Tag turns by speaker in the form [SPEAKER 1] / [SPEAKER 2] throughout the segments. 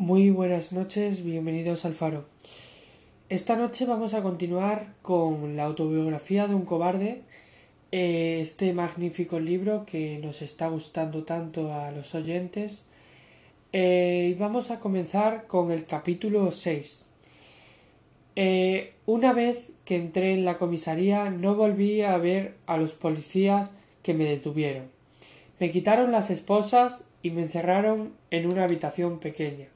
[SPEAKER 1] Muy buenas noches, bienvenidos al Faro. Esta noche vamos a continuar con la autobiografía de un cobarde, eh, este magnífico libro que nos está gustando tanto a los oyentes. Eh, y vamos a comenzar con el capítulo 6. Eh, una vez que entré en la comisaría no volví a ver a los policías que me detuvieron. Me quitaron las esposas y me encerraron en una habitación pequeña.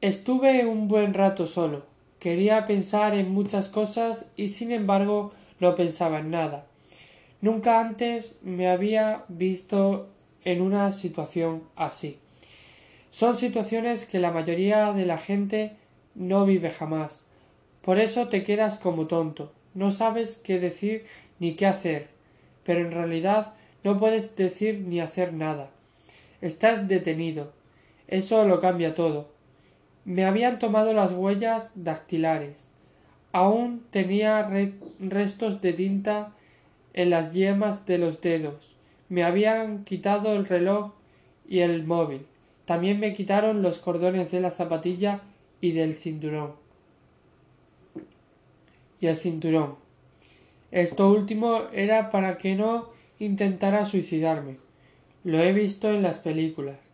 [SPEAKER 1] Estuve un buen rato solo. Quería pensar en muchas cosas y sin embargo no pensaba en nada. Nunca antes me había visto en una situación así. Son situaciones que la mayoría de la gente no vive jamás. Por eso te quedas como tonto. No sabes qué decir ni qué hacer. Pero en realidad no puedes decir ni hacer nada. Estás detenido. Eso lo cambia todo. Me habían tomado las huellas dactilares. Aún tenía restos de tinta en las yemas de los dedos. Me habían quitado el reloj y el móvil. También me quitaron los cordones de la zapatilla y del cinturón. Y el cinturón. Esto último era para que no intentara suicidarme. Lo he visto en las películas.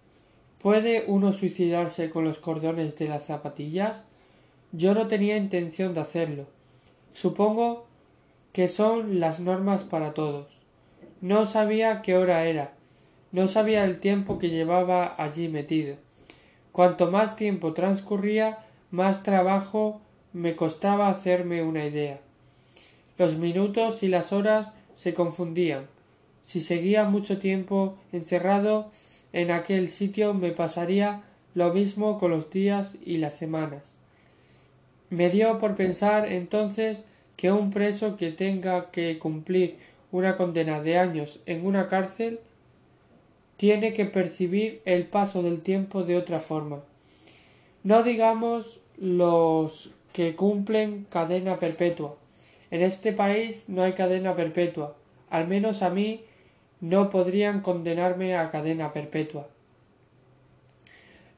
[SPEAKER 1] ¿Puede uno suicidarse con los cordones de las zapatillas? Yo no tenía intención de hacerlo. Supongo que son las normas para todos. No sabía qué hora era. No sabía el tiempo que llevaba allí metido. Cuanto más tiempo transcurría, más trabajo me costaba hacerme una idea. Los minutos y las horas se confundían. Si seguía mucho tiempo encerrado en aquel sitio me pasaría lo mismo con los días y las semanas. Me dio por pensar entonces que un preso que tenga que cumplir una condena de años en una cárcel tiene que percibir el paso del tiempo de otra forma. No digamos los que cumplen cadena perpetua. En este país no hay cadena perpetua. Al menos a mí no podrían condenarme a cadena perpetua.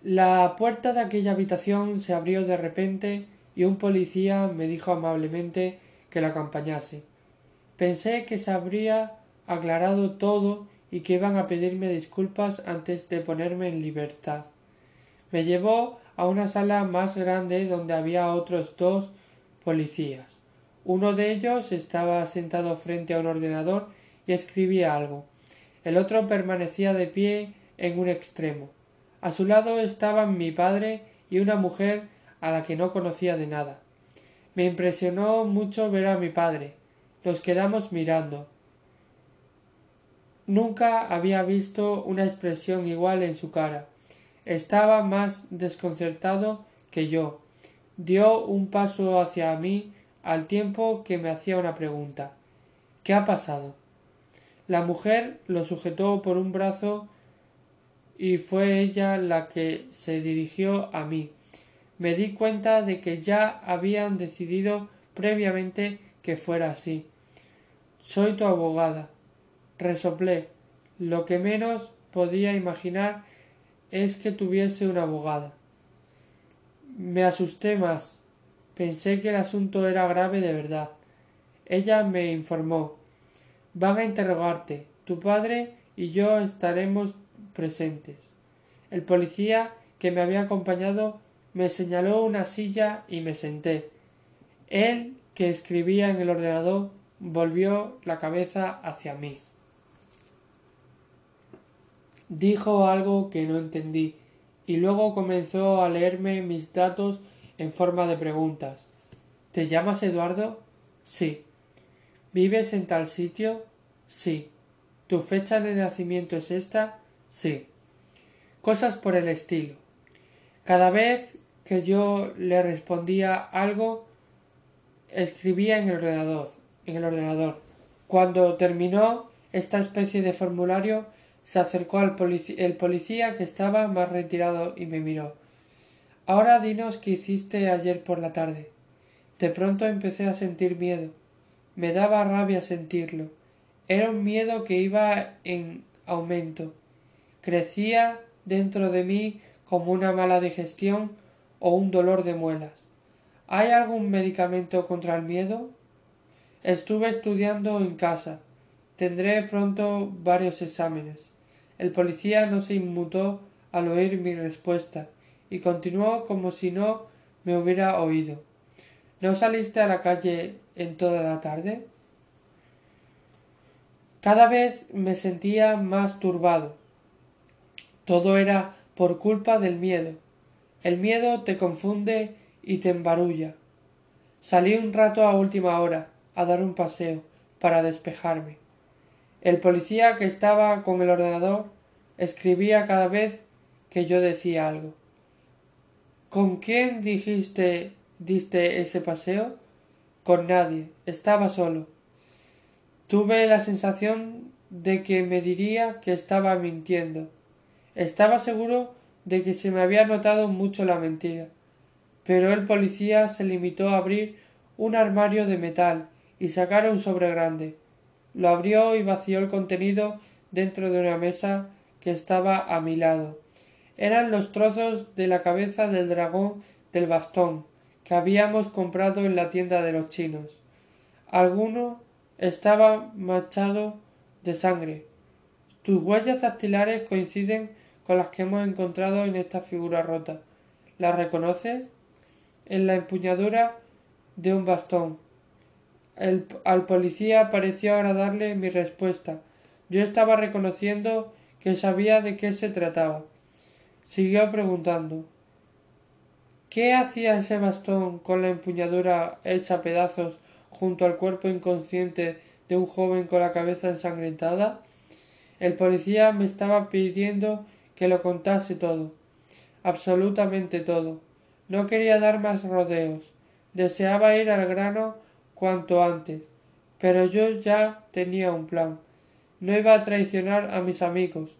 [SPEAKER 1] La puerta de aquella habitación se abrió de repente y un policía me dijo amablemente que la acompañase. Pensé que se habría aclarado todo y que iban a pedirme disculpas antes de ponerme en libertad. Me llevó a una sala más grande donde había otros dos policías. Uno de ellos estaba sentado frente a un ordenador y escribía algo. El otro permanecía de pie en un extremo. A su lado estaban mi padre y una mujer a la que no conocía de nada. Me impresionó mucho ver a mi padre. Nos quedamos mirando. Nunca había visto una expresión igual en su cara. Estaba más desconcertado que yo. Dio un paso hacia mí al tiempo que me hacía una pregunta. ¿Qué ha pasado? La mujer lo sujetó por un brazo y fue ella la que se dirigió a mí. Me di cuenta de que ya habían decidido previamente que fuera así. Soy tu abogada. Resoplé. Lo que menos podía imaginar es que tuviese una abogada. Me asusté más. Pensé que el asunto era grave de verdad. Ella me informó. Van a interrogarte. Tu padre y yo estaremos presentes. El policía que me había acompañado me señaló una silla y me senté. Él, que escribía en el ordenador, volvió la cabeza hacia mí. Dijo algo que no entendí y luego comenzó a leerme mis datos en forma de preguntas. ¿Te llamas Eduardo? Sí. ¿Vives en tal sitio? Sí. ¿Tu fecha de nacimiento es esta? Sí. Cosas por el estilo. Cada vez que yo le respondía algo, escribía en el ordenador, en el ordenador. Cuando terminó esta especie de formulario, se acercó al el policía que estaba más retirado y me miró. Ahora dinos qué hiciste ayer por la tarde. De pronto empecé a sentir miedo. Me daba rabia sentirlo. Era un miedo que iba en aumento. Crecía dentro de mí como una mala digestión o un dolor de muelas. ¿Hay algún medicamento contra el miedo? Estuve estudiando en casa. Tendré pronto varios exámenes. El policía no se inmutó al oír mi respuesta y continuó como si no me hubiera oído. ¿No saliste a la calle en toda la tarde? Cada vez me sentía más turbado. Todo era por culpa del miedo. El miedo te confunde y te embarulla. Salí un rato a última hora a dar un paseo para despejarme. El policía que estaba con el ordenador escribía cada vez que yo decía algo. ¿Con quién dijiste diste ese paseo? Con nadie. Estaba solo. Tuve la sensación de que me diría que estaba mintiendo. Estaba seguro de que se me había notado mucho la mentira. Pero el policía se limitó a abrir un armario de metal y sacar un sobre grande. Lo abrió y vació el contenido dentro de una mesa que estaba a mi lado. Eran los trozos de la cabeza del dragón del bastón que habíamos comprado en la tienda de los chinos. Alguno estaba manchado de sangre. Tus huellas dactilares coinciden con las que hemos encontrado en esta figura rota. ¿Las reconoces? En la empuñadura de un bastón. al policía pareció agradarle mi respuesta. Yo estaba reconociendo que sabía de qué se trataba. Siguió preguntando ¿Qué hacía ese bastón con la empuñadura hecha pedazos junto al cuerpo inconsciente de un joven con la cabeza ensangrentada? El policía me estaba pidiendo que lo contase todo, absolutamente todo. No quería dar más rodeos. Deseaba ir al grano cuanto antes, pero yo ya tenía un plan. No iba a traicionar a mis amigos.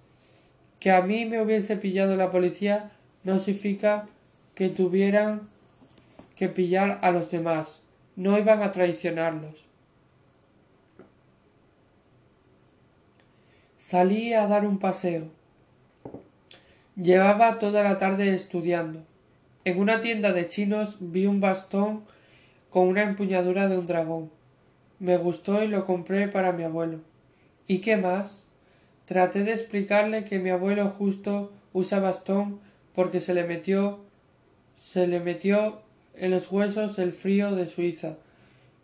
[SPEAKER 1] Que a mí me hubiese pillado la policía no significa que tuvieran que pillar a los demás no iban a traicionarlos. Salí a dar un paseo. Llevaba toda la tarde estudiando. En una tienda de chinos vi un bastón con una empuñadura de un dragón. Me gustó y lo compré para mi abuelo. ¿Y qué más? Traté de explicarle que mi abuelo justo usa bastón porque se le metió se le metió en los huesos el frío de Suiza,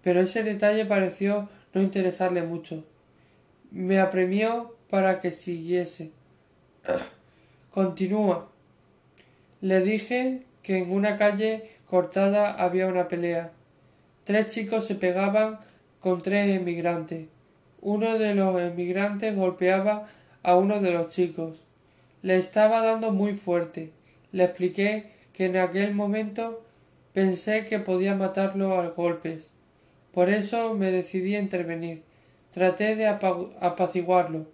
[SPEAKER 1] pero ese detalle pareció no interesarle mucho. Me apremió para que siguiese. Continúa. Le dije que en una calle cortada había una pelea. Tres chicos se pegaban con tres emigrantes. Uno de los emigrantes golpeaba a uno de los chicos. Le estaba dando muy fuerte. Le expliqué que en aquel momento Pensé que podía matarlo a golpes. Por eso me decidí a intervenir. Traté de apaciguarlo.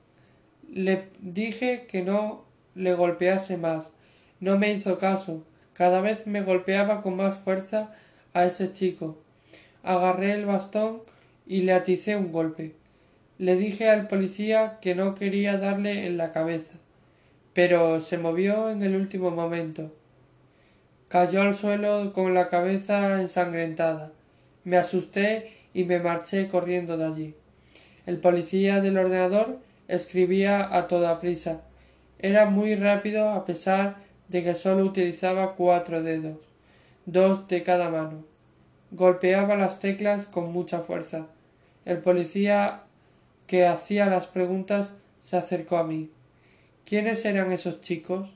[SPEAKER 1] Le dije que no le golpease más. No me hizo caso. Cada vez me golpeaba con más fuerza a ese chico. Agarré el bastón y le aticé un golpe. Le dije al policía que no quería darle en la cabeza, pero se movió en el último momento. Cayó al suelo con la cabeza ensangrentada. Me asusté y me marché corriendo de allí. El policía del ordenador escribía a toda prisa. Era muy rápido a pesar de que solo utilizaba cuatro dedos, dos de cada mano. Golpeaba las teclas con mucha fuerza. El policía que hacía las preguntas se acercó a mí. ¿Quiénes eran esos chicos?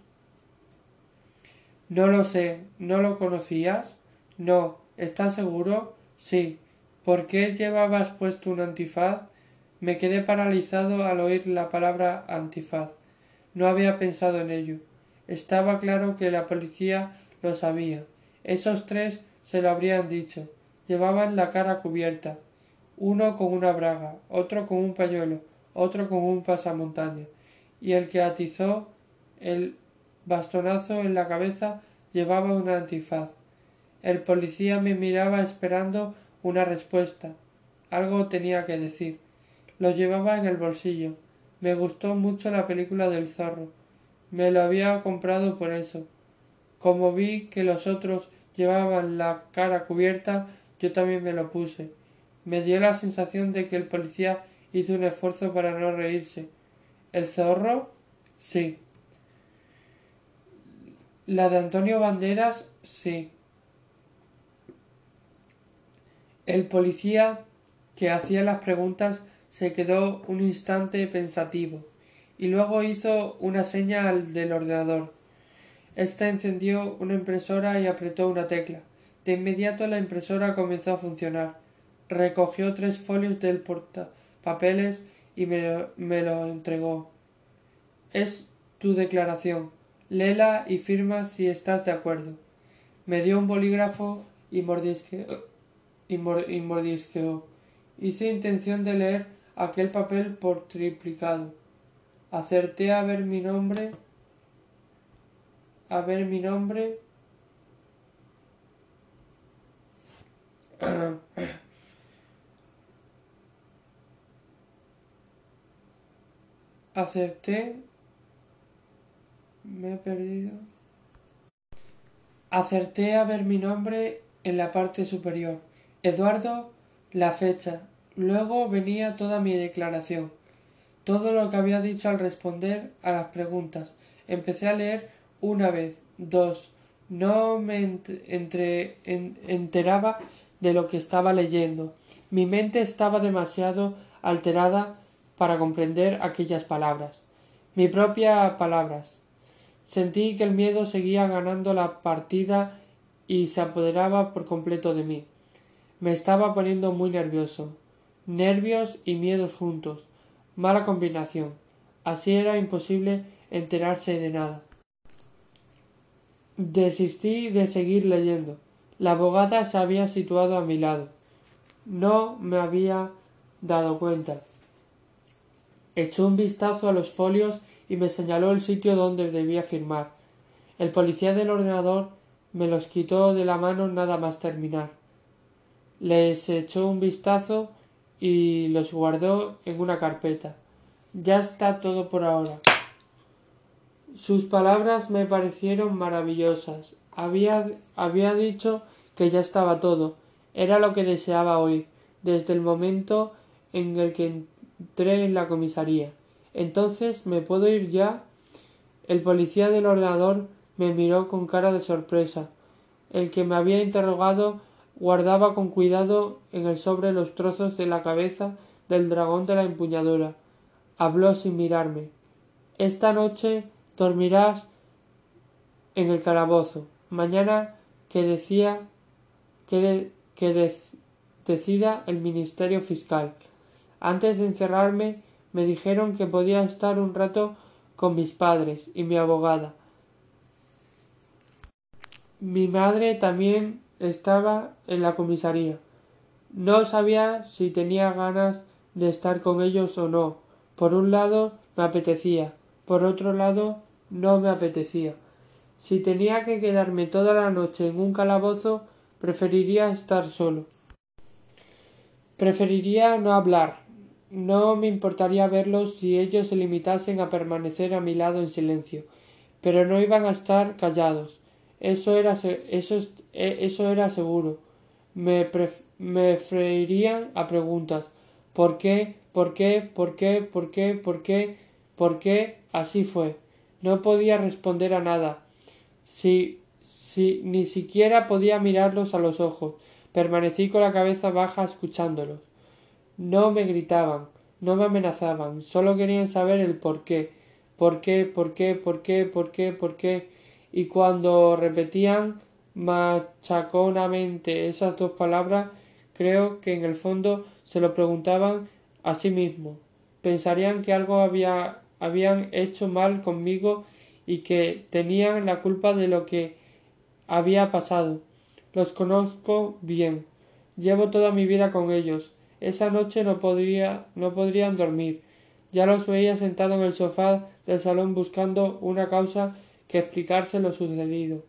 [SPEAKER 1] No lo sé. ¿No lo conocías? No. ¿Estás seguro? Sí. ¿Por qué llevabas puesto un antifaz? Me quedé paralizado al oír la palabra antifaz. No había pensado en ello. Estaba claro que la policía lo sabía. Esos tres se lo habrían dicho. Llevaban la cara cubierta. Uno con una braga, otro con un pañuelo, otro con un pasamontaña. Y el que atizó el bastonazo en la cabeza llevaba un antifaz. El policía me miraba esperando una respuesta. Algo tenía que decir. Lo llevaba en el bolsillo. Me gustó mucho la película del zorro. Me lo había comprado por eso. Como vi que los otros llevaban la cara cubierta, yo también me lo puse. Me dio la sensación de que el policía hizo un esfuerzo para no reírse. ¿El zorro? Sí. La de Antonio Banderas, sí. El policía que hacía las preguntas se quedó un instante pensativo y luego hizo una seña al del ordenador. Este encendió una impresora y apretó una tecla. De inmediato la impresora comenzó a funcionar. Recogió tres folios del portapapeles y me lo, me lo entregó. Es tu declaración. Léela y firma si estás de acuerdo. Me dio un bolígrafo y. Y, y mordisqueó. Hice intención de leer aquel papel por triplicado. Acerté a ver mi nombre. A ver mi nombre. Acerté. Me he perdido. Acerté a ver mi nombre en la parte superior. Eduardo, la fecha, Luego venía toda mi declaración, todo lo que había dicho al responder a las preguntas. Empecé a leer una vez, dos. No me entre, enteraba de lo que estaba leyendo. Mi mente estaba demasiado alterada para comprender aquellas palabras. Mi propia palabras. Sentí que el miedo seguía ganando la partida y se apoderaba por completo de mí. Me estaba poniendo muy nervioso. Nervios y miedos juntos. Mala combinación. Así era imposible enterarse de nada. Desistí de seguir leyendo. La abogada se había situado a mi lado. No me había dado cuenta. Echó un vistazo a los folios y me señaló el sitio donde debía firmar. El policía del ordenador me los quitó de la mano nada más terminar. Les echó un vistazo y los guardó en una carpeta. Ya está todo por ahora. Sus palabras me parecieron maravillosas. Había, había dicho que ya estaba todo. Era lo que deseaba oír, desde el momento en el que entré en la comisaría. Entonces, ¿me puedo ir ya? El policía del ordenador me miró con cara de sorpresa. El que me había interrogado guardaba con cuidado en el sobre los trozos de la cabeza del dragón de la empuñadura. Habló sin mirarme. Esta noche dormirás en el calabozo. Mañana que decía que, que decida el Ministerio Fiscal. Antes de encerrarme me dijeron que podía estar un rato con mis padres y mi abogada. Mi madre también estaba en la comisaría. No sabía si tenía ganas de estar con ellos o no. Por un lado me apetecía, por otro lado no me apetecía. Si tenía que quedarme toda la noche en un calabozo, preferiría estar solo. Preferiría no hablar. No me importaría verlos si ellos se limitasen a permanecer a mi lado en silencio, pero no iban a estar callados. Eso era, eso, e, eso era seguro. Me, me freirían a preguntas. ¿Por qué? ¿Por qué? ¿Por qué? ¿Por qué? ¿Por qué? ¿Por qué? Así fue. No podía responder a nada. Si, si ni siquiera podía mirarlos a los ojos. Permanecí con la cabeza baja escuchándolos. No me gritaban, no me amenazaban, solo querían saber el por qué. ¿Por qué? ¿Por qué? ¿Por qué? ¿Por qué? ¿Por qué? y cuando repetían machaconamente esas dos palabras, creo que en el fondo se lo preguntaban a sí mismos. Pensarían que algo había, habían hecho mal conmigo y que tenían la culpa de lo que había pasado. Los conozco bien. Llevo toda mi vida con ellos. Esa noche no podría, no podrían dormir. Ya los veía sentados en el sofá del salón buscando una causa que explicarse lo sucedido.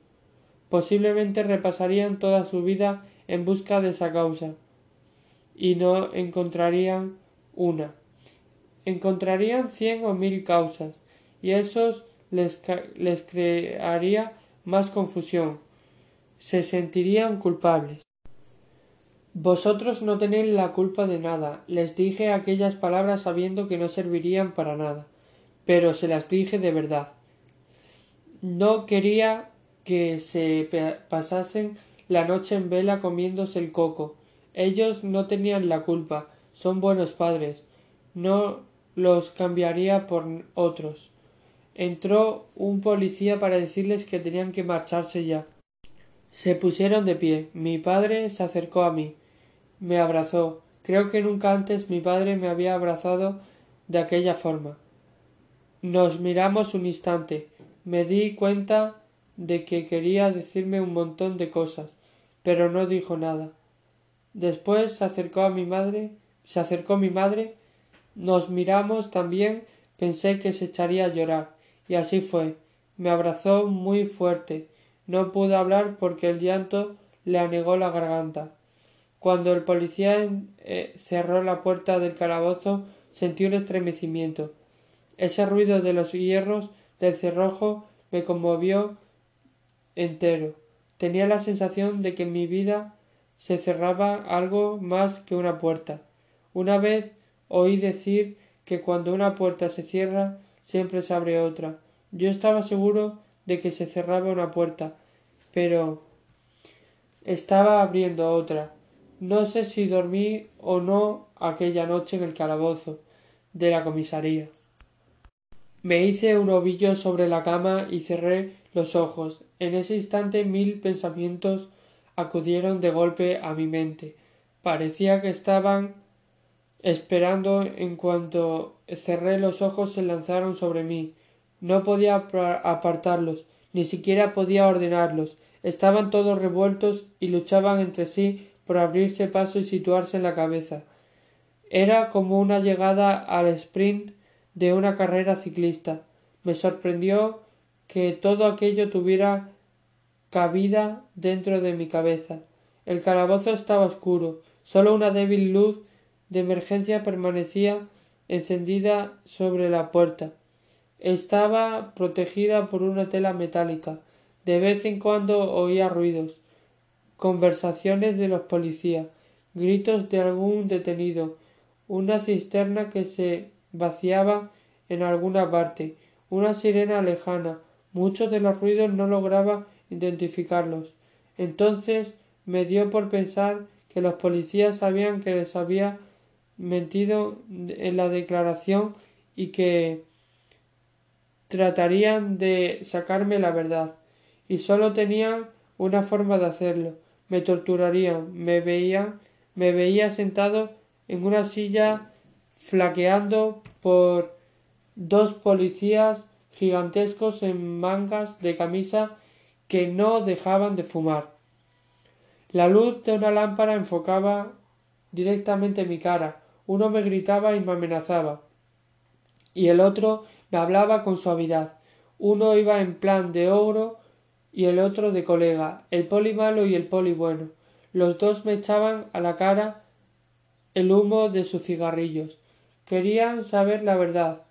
[SPEAKER 1] Posiblemente repasarían toda su vida en busca de esa causa y no encontrarían una. Encontrarían cien o mil causas y eso les, les crearía más confusión. Se sentirían culpables. Vosotros no tenéis la culpa de nada. Les dije aquellas palabras sabiendo que no servirían para nada, pero se las dije de verdad. No quería que se pasasen la noche en vela comiéndose el coco. Ellos no tenían la culpa, son buenos padres. No los cambiaría por otros. Entró un policía para decirles que tenían que marcharse ya. Se pusieron de pie. Mi padre se acercó a mí. Me abrazó. Creo que nunca antes mi padre me había abrazado de aquella forma. Nos miramos un instante. Me di cuenta de que quería decirme un montón de cosas, pero no dijo nada. Después se acercó a mi madre, se acercó mi madre, nos miramos también, pensé que se echaría a llorar, y así fue. Me abrazó muy fuerte. No pude hablar porque el llanto le anegó la garganta. Cuando el policía eh, cerró la puerta del calabozo, sentí un estremecimiento. Ese ruido de los hierros del cerrojo me conmovió entero. Tenía la sensación de que en mi vida se cerraba algo más que una puerta. Una vez oí decir que cuando una puerta se cierra siempre se abre otra. Yo estaba seguro de que se cerraba una puerta, pero estaba abriendo otra. No sé si dormí o no aquella noche en el calabozo de la comisaría. Me hice un ovillo sobre la cama y cerré los ojos. En ese instante mil pensamientos acudieron de golpe a mi mente. Parecía que estaban esperando en cuanto cerré los ojos se lanzaron sobre mí. No podía apartarlos, ni siquiera podía ordenarlos. Estaban todos revueltos y luchaban entre sí por abrirse paso y situarse en la cabeza. Era como una llegada al sprint de una carrera ciclista. Me sorprendió que todo aquello tuviera cabida dentro de mi cabeza. El calabozo estaba oscuro, solo una débil luz de emergencia permanecía encendida sobre la puerta. Estaba protegida por una tela metálica. De vez en cuando oía ruidos, conversaciones de los policías, gritos de algún detenido, una cisterna que se vaciaba en alguna parte, una sirena lejana. Muchos de los ruidos no lograba identificarlos. Entonces me dio por pensar que los policías sabían que les había mentido en la declaración y que tratarían de sacarme la verdad y solo tenían una forma de hacerlo me torturarían me veía me veía sentado en una silla flaqueando por dos policías gigantescos en mangas de camisa que no dejaban de fumar. La luz de una lámpara enfocaba directamente mi cara. Uno me gritaba y me amenazaba. Y el otro me hablaba con suavidad. Uno iba en plan de ogro y el otro de colega, el poli malo y el poli bueno. Los dos me echaban a la cara el humo de sus cigarrillos. Querían saber la verdad.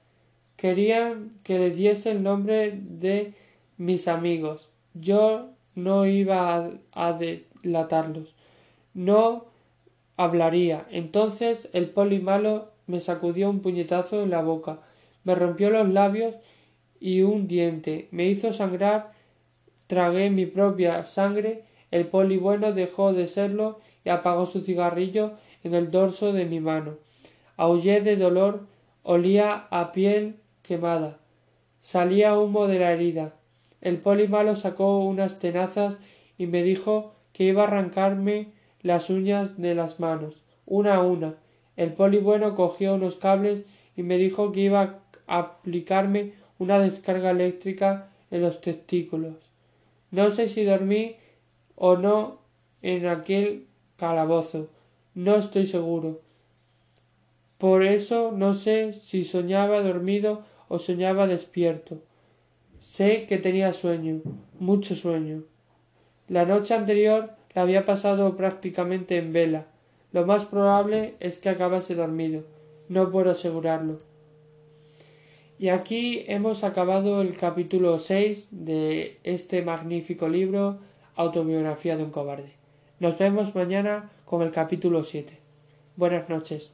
[SPEAKER 1] Querían que le diese el nombre de mis amigos. Yo no iba a, delatarlos. No hablaría. Entonces el poli malo me sacudió un puñetazo en la boca, me rompió los labios y un diente, me hizo sangrar, tragué mi propia sangre, el poli bueno dejó de serlo y apagó su cigarrillo en el dorso de mi mano. Aullé de dolor, olía a piel quemada. Salía humo de la herida. El poli malo sacó unas tenazas y me dijo que iba a arrancarme las uñas de las manos, una a una. El poli bueno cogió unos cables y me dijo que iba a aplicarme una descarga eléctrica en los testículos. No sé si dormí o no en aquel calabozo. No estoy seguro. Por eso no sé si soñaba dormido o soñaba despierto. Sé que tenía sueño, mucho sueño. La noche anterior la había pasado prácticamente en vela. Lo más probable es que acabase dormido. No puedo asegurarlo. Y aquí hemos acabado el capítulo 6 de este magnífico libro Autobiografía de un cobarde. Nos vemos mañana con el capítulo 7. Buenas noches.